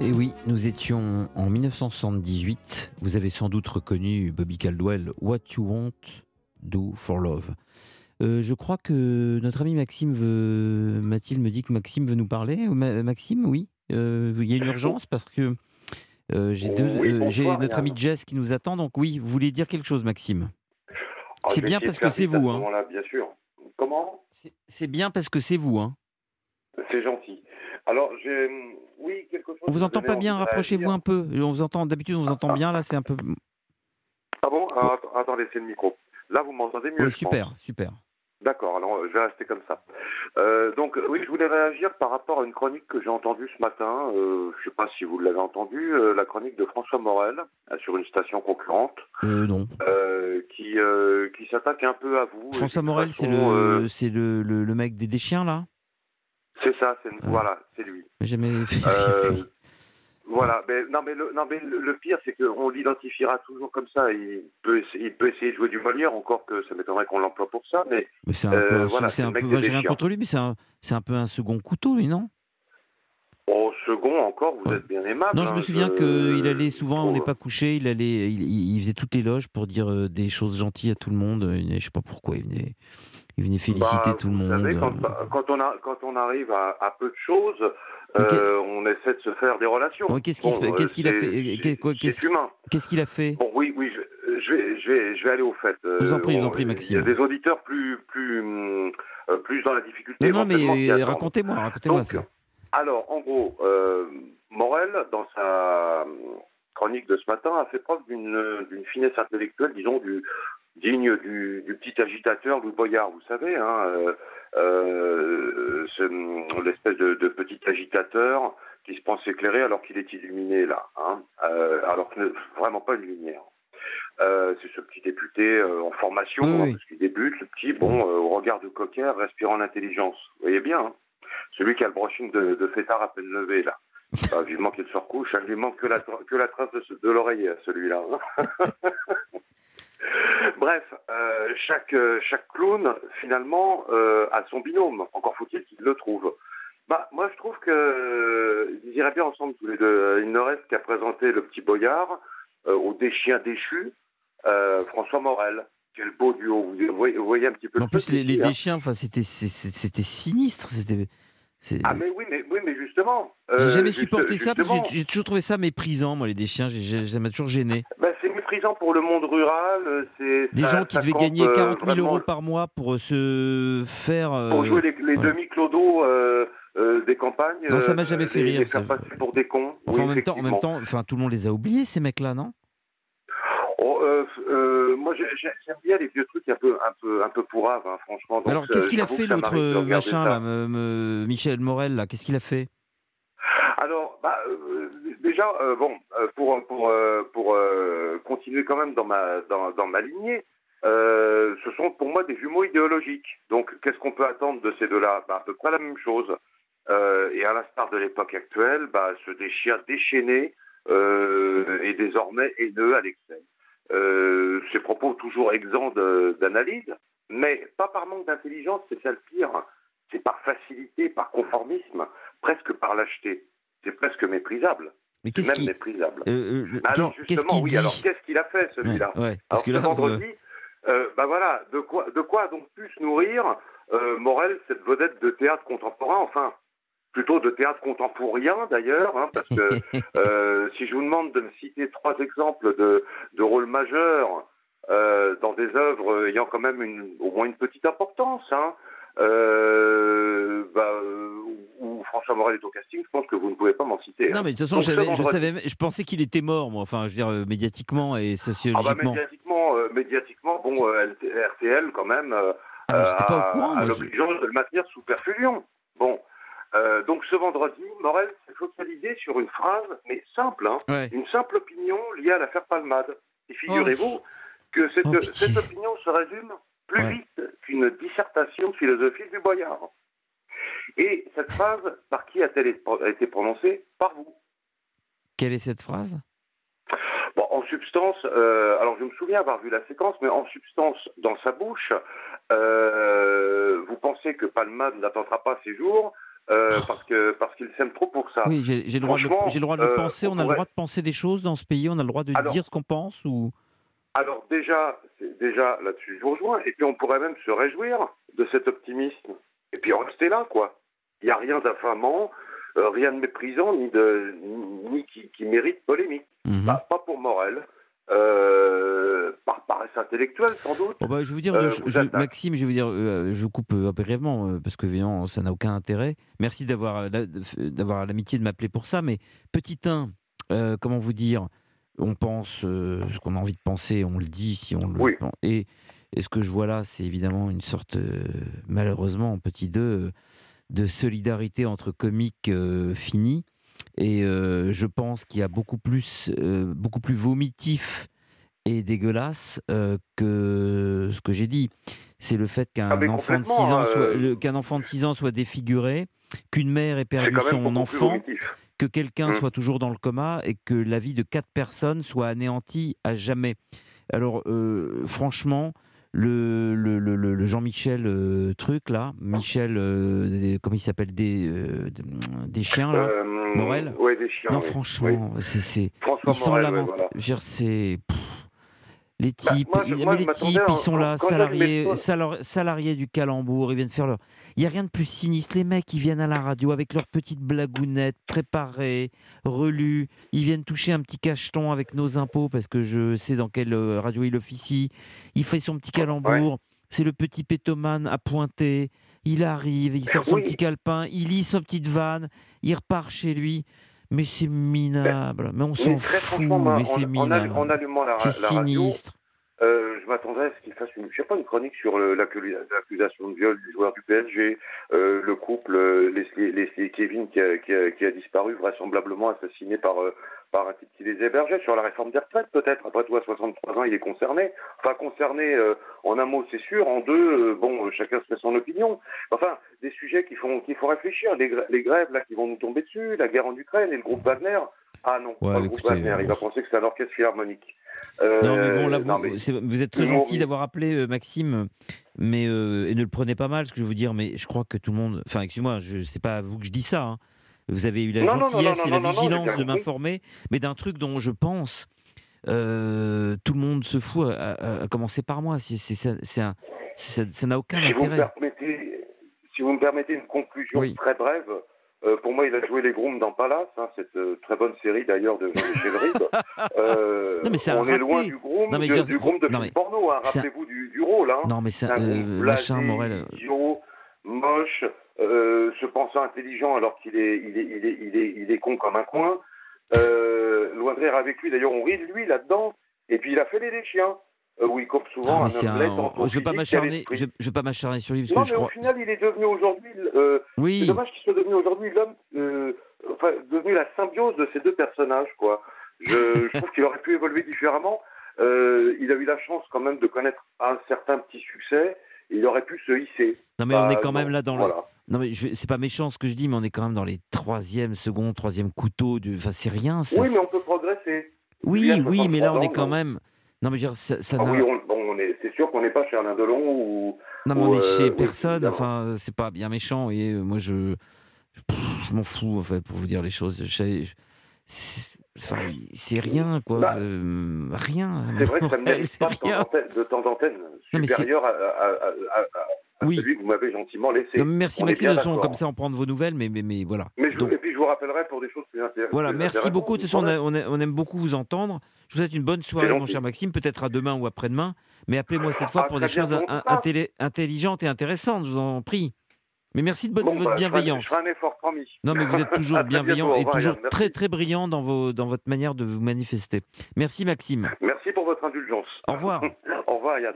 Et oui, nous étions en 1978. Vous avez sans doute reconnu Bobby Caldwell, What You Want Do for Love. Euh, je crois que notre ami Maxime veut. Mathilde me dit que Maxime veut nous parler. Ma- Maxime, oui. Euh, il y a une urgence parce que euh, j'ai Oui, j'ai notre ami Jess qui nous attend. Donc oui, vous voulez dire quelque chose, Maxime? Ah, C'est bien parce que c'est vous, hein. moment-là, bien sûr. Comment? C'est- C'est bien parce que c'est vous. Hein. Alors, j'ai. Oui, quelque chose. On vous entend pas bien. Rapprochez-vous un peu. On vous entend. D'habitude, on vous entend bien. Là, c'est un peu. Ah bon Ah, att- Attendez, c'est le micro. Là, vous m'entendez mieux Oui, super, super. D'accord, alors je vais rester comme ça. Euh, donc, oui, je voulais réagir par rapport à une chronique que j'ai entendue ce matin. Euh, je ne sais pas si vous l'avez entendue, euh, la chronique de François Morel sur une station concurrente Euh, non. qui, qui s'attaque un peu à vous. François Morel, c'est le, le, le, le mec des, des chiens là? C'est ça, c'est voilà, c'est lui. Jamais. Euh, Voilà, mais non mais le, non mais le, le pire c'est qu'on l'identifiera toujours comme ça. Il peut, essayer, il peut essayer de jouer du Molière, encore que ça m'étonnerait qu'on l'emploie pour ça, mais Mais c'est un Euh, peu, un- voilà, un mec peu. rien contre lui, mais c'est un, c'est un peu un second couteau, lui, non? Second encore, vous Ouais. êtes bien aimable. Non, je hein, me souviens je- qu'il allait souvent, on n'est pas couché, il allait, il, faisait tout éloge pour dire euh, des choses gentilles à tout le monde. Venait- je sais pas pourquoi, il venait, il venait féliciter Bah, tout le monde. savez, quand, euh. quand on a, quand on arrive à, à peu de choses, euh, on essaie de se faire des relations. Ouais, qu'est-ce qu'il Bon, euh, qu'est-ce qu'il a fait- qu'est-ce- qu'il a fait? Bon, oui, oui, je, je vais, je vais, je vais aller au fait. Euh, Je vous en prie, vous en prie, Maxime. Il y a des auditeurs plus, plus, euh, plus dans la difficulté. Non, non, mais euh, racontez-moi, racontez-moi ça. Alors, en gros, euh, Morel, dans sa chronique de ce matin, a fait preuve d'une finesse intellectuelle, disons, du, digne du, du petit agitateur Louis Boyard, vous savez, hein, euh, euh, ce- l'espèce de, de petit agitateur qui se pense éclairé alors qu'il est illuminé, là, hein, euh, alors que vraiment pas une lumière. C'est ce petit député en formation, Oui, hein, oui. parce qu'il débute, le petit, bon, au regard de coquin, respirant l'intelligence. Vous voyez bien, hein celui qui a le brushing de, de fêtard à peine levé, là. Ah, vivement qu'il se recouche, il lui manque que la, que la trace de, ce- de l'oreiller, à celui-là. hein. Bref, euh, chaque, euh, chaque clown, finalement, euh, a son binôme. Encore faut-il qu'il le trouve. Bah, moi, je trouve que euh, iraient bien ensemble tous les deux. Il ne reste qu'à présenter le petit boyard euh, au déchus, euh, François Morel. Quel beau duo. Vous voyez, vous voyez un petit peu En plus, les, les hein. enfin, c'était, c'était sinistre. C'était. Ah, mais oui, mais, oui, mais justement. J'ai euh, jamais juste- supporté ça parce que j'ai- j'ai toujours trouvé ça méprisant, moi, les déchiens. J'ai- j'ai- Ça m'a toujours gêné. bah, c'est méprisant pour le monde rural. euh, C'est Des ça- gens qui devaient gagner euh, 40 000 vraiment euros par mois pour euh, se faire. euh, Pour jouer les, les ouais. demi-clodos euh, euh, des campagnes. Non, ça m'a euh, jamais fait rire, Les ça. passer pour des cons. Enfin, Oui, en même temps, en même temps, enfin, tout le monde les a oubliés, ces mecs-là, non? Oh, euh, euh, moi, j'ai- j'ai- j'aime bien les vieux trucs un peu, un peu, un peu pourraves, hein, franchement. Donc, Alors, euh, qu'est-ce qu'il a fait, l'autre euh, machin, là, me- me- Michel Morel, là Qu'est-ce qu'il a fait? Alors, bah, euh, déjà, euh, bon, euh, pour pour pour continuer quand même dans ma dans, dans ma lignée, ce sont pour moi des jumeaux idéologiques. Donc, qu'est-ce qu'on peut attendre de ces deux-là? Bah, À peu près la même chose. Et à l'instar de l'époque actuelle, bah, chiens déchaînés euh, et désormais haineux à l'excès. Euh, ces propos toujours exempts d'analyse, mais pas par manque d'intelligence, c'est ça le pire. C'est par facilité, par conformisme, presque par lâcheté. C'est presque méprisable. Mais qu'est-ce même qu'il méprisable. euh, euh, Mais alors justement, oui, dit alors qu'est-ce qu'il a fait celui-là Ouais, ouais, parce Alors que là, vendredi, euh, bah voilà, de quoi, de quoi donc pu se nourrir euh, Morel, cette vedette de théâtre contemporain, enfin? Plutôt de théâtre contemporain d'ailleurs, hein, parce que euh, si je vous demande de me citer trois exemples de, de rôles majeurs euh, dans des œuvres ayant quand même une, au moins une petite importance, hein, euh, bah, où François Morel est au casting, je pense que vous ne pouvez pas m'en citer. hein. Non, mais de toute façon, je, savais, je pensais qu'il était mort, moi. Enfin, je veux dire, euh, médiatiquement et Ah bah sociologiquement. médiatiquement, médiatiquement, bon, RTL quand même Ah, pas au courant, je- l'obligeance de le maintenir sous perfusion. Bon, Euh, donc ce vendredi, Morel s'est focalisé sur une phrase, mais simple, hein, Ouais. une simple opinion liée à l'affaire Palmade. Et figurez-vous que cette, Oh, cette opinion se résume plus Ouais. vite qu'une dissertation de philosophie du Boyard. Et cette phrase, par qui a-t-elle été prononcée? Par vous. Quelle est cette phrase? Bon, en substance, euh, alors je me souviens avoir vu la séquence, mais en substance, dans sa bouche, euh, vous pensez que Palmade n'attendra pas ses jours, parce que parce qu'ils s'aiment trop pour ça. Oui, j'ai le droit de, le droit de le penser. On, a le droit de penser des choses dans ce pays. On a le droit de dire ce qu'on pense ou? Alors déjà, déjà là-dessus, je vous rejoins. Et puis on pourrait même se réjouir de cet optimisme. Et puis rester là, quoi. Il n'y a rien d'affamant, euh, rien de méprisant, ni, de, ni qui, mérite polémique. Mhm. Bah, pas pour Morel. Euh, par paresse intellectuelle, sans doute. Bon bah, je veux dire, euh, Maxime, je vais vous dire, je coupe brièvement parce que évidemment, ça n'a aucun intérêt. Merci d'avoir d'avoir l'amitié de m'appeler pour ça, mais petit 1, comment vous dire, on pense euh, ce qu'on a envie de penser, on le dit si on le et, et, ce que je vois là, c'est évidemment une sorte, euh, malheureusement, en petit 2, euh, de solidarité entre comiques finis. Et je pense qu'il y a beaucoup plus, beaucoup plus vomitif et dégueulasse que ce que j'ai dit. C'est le fait qu'un ah, enfant, de 6 ans soit, qu'un enfant de 6 ans soit défiguré, qu'une mère ait perdu son enfant que quelqu'un mmh. soit toujours dans le coma et que la vie de quatre personnes soit anéantie à jamais. Alors, euh, franchement, le, le, le, Jean-Michel euh, truc là, Michel, euh, comment il s'appelle des, des chiens là, Morel. Ouais, des chiens. Non, franchement, c'est, ils lamentables. C'est les bah, types, les types, ils sont là, salariés, salariés du calembour, ils viennent faire leur. Il n'y a rien de plus sinistre. Les mecs, ils viennent à la radio avec leurs petites blagounettes préparées, relues. Ils viennent toucher un petit cacheton avec nos impôts parce que je sais dans quelle euh, radio il officie. Il fait son petit calembour. C'est le petit pétomane à pointer. Il arrive, il sort son petit calepin, il lit sa petite vanne, il repart chez lui. Mais c'est minable. Mais on s'en fout. Mais c'est minable. C'est sinistre. Euh, je m'attendais à ce qu'il fasse une, je sais pas, une chronique sur l'accusation de viol du joueur du PSG, euh, le couple euh, Leslie, Leslie, Kevin qui a, qui, a, qui a, disparu vraisemblablement assassiné par par un type qui les hébergeait sur la réforme des retraites peut-être. Après tout, à 63 ans, il est concerné. Enfin concerné en un mot, c'est sûr. En deux, bon, chacun se fait son opinion. Enfin, des sujets qui font qu'il faut réfléchir. Les, les, grèves là qui vont nous tomber dessus, la guerre en Ukraine et le groupe Wagner. Ah non, pas le groupe Wagner. Il va penser que c'est un orchestre philharmonique. Euh, non, mais bon, là, vous, êtes très gentil d'avoir appelé euh, Maxime, mais euh, et ne le prenez pas mal, ce que je veux vous dire, mais je crois que tout le monde. Enfin, excusez-moi, je sais pas à vous que je dis ça. Hein. Vous avez eu la gentillesse et la vigilance de m'informer, mais d'un truc dont je pense tout le monde se fout, à, commencer par moi. C'est, ça n'a aucun intérêt. si vous me permettez une conclusion très brève, euh, pour moi, il a joué les Grooms dans Palace, hein, cette euh, très bonne série d'ailleurs de Michel euh, non, mais on est loin du Groom, non, mais de, du Groom de film porno. Hein, rappelez-vous du, du, rôle. Hein. Non, mais c'est un euh, machin Morel. Idiot, moche, se pensant intelligent alors qu'il est, il est, il est, il est, il est con comme un coin. loin de rire avec lui. D'ailleurs, on rit de lui là-dedans. Et puis, il a fait les, les chiens. Euh, où il coupe souvent ah, un, Je ne veux pas m'acharner. Je, je pas m'acharner sur lui parce non, que je crois. au final, il est devenu aujourd'hui. Euh, oui. C'est dommage qu'il soit devenu aujourd'hui l'homme, euh, enfin, devenu la symbiose de ces deux personnages, quoi. Je, je trouve qu'il aurait pu évoluer différemment. Euh, il a eu la chance quand même de connaître un certain petit succès. Il aurait pu se hisser. Non mais on est quand même là dans le. Non mais c'est pas méchant ce que je dis, mais on est quand même dans les troisième, second, troisième couteaux. De... Enfin c'est rien. Oui, mais on peut progresser. Oui, oui, mais là on est quand même. Non, mais ça, ça ah oui, on, est, c'est sûr qu'on n'est pas chez Alain Delon ou. Non, mais on est chez euh, personne. enfin, c'est pas bien méchant. Et moi, je, je, m'en fous, en fait, pour vous dire les choses. c'est rien, quoi. Bah, euh, rien. C'est vrai que ça me de temps en temps supérieur à, à, à, oui. celui que vous m'avez gentiment laissé. merci Maxime de son, comme ça on prend de vos nouvelles, mais, mais, mais voilà. Mais je, et puis je vous rappellerai pour des choses plus intéressantes. Voilà, merci beaucoup. De toute façon, on, on, aime beaucoup vous entendre. Je vous souhaite une bonne soirée, mon cher Maxime, peut-être à demain ou après-demain, mais appelez-moi cette fois ah, pour des choses intelligentes et intéressantes, je vous en prie. Mais merci de, votre bah, bienveillance. Je ferai un effort promis. Non, mais vous êtes toujours bienveillant et toujours très très brillant dans, vos, dans votre manière de vous manifester. Merci Maxime. Merci pour votre indulgence. Au revoir. Au revoir Yann.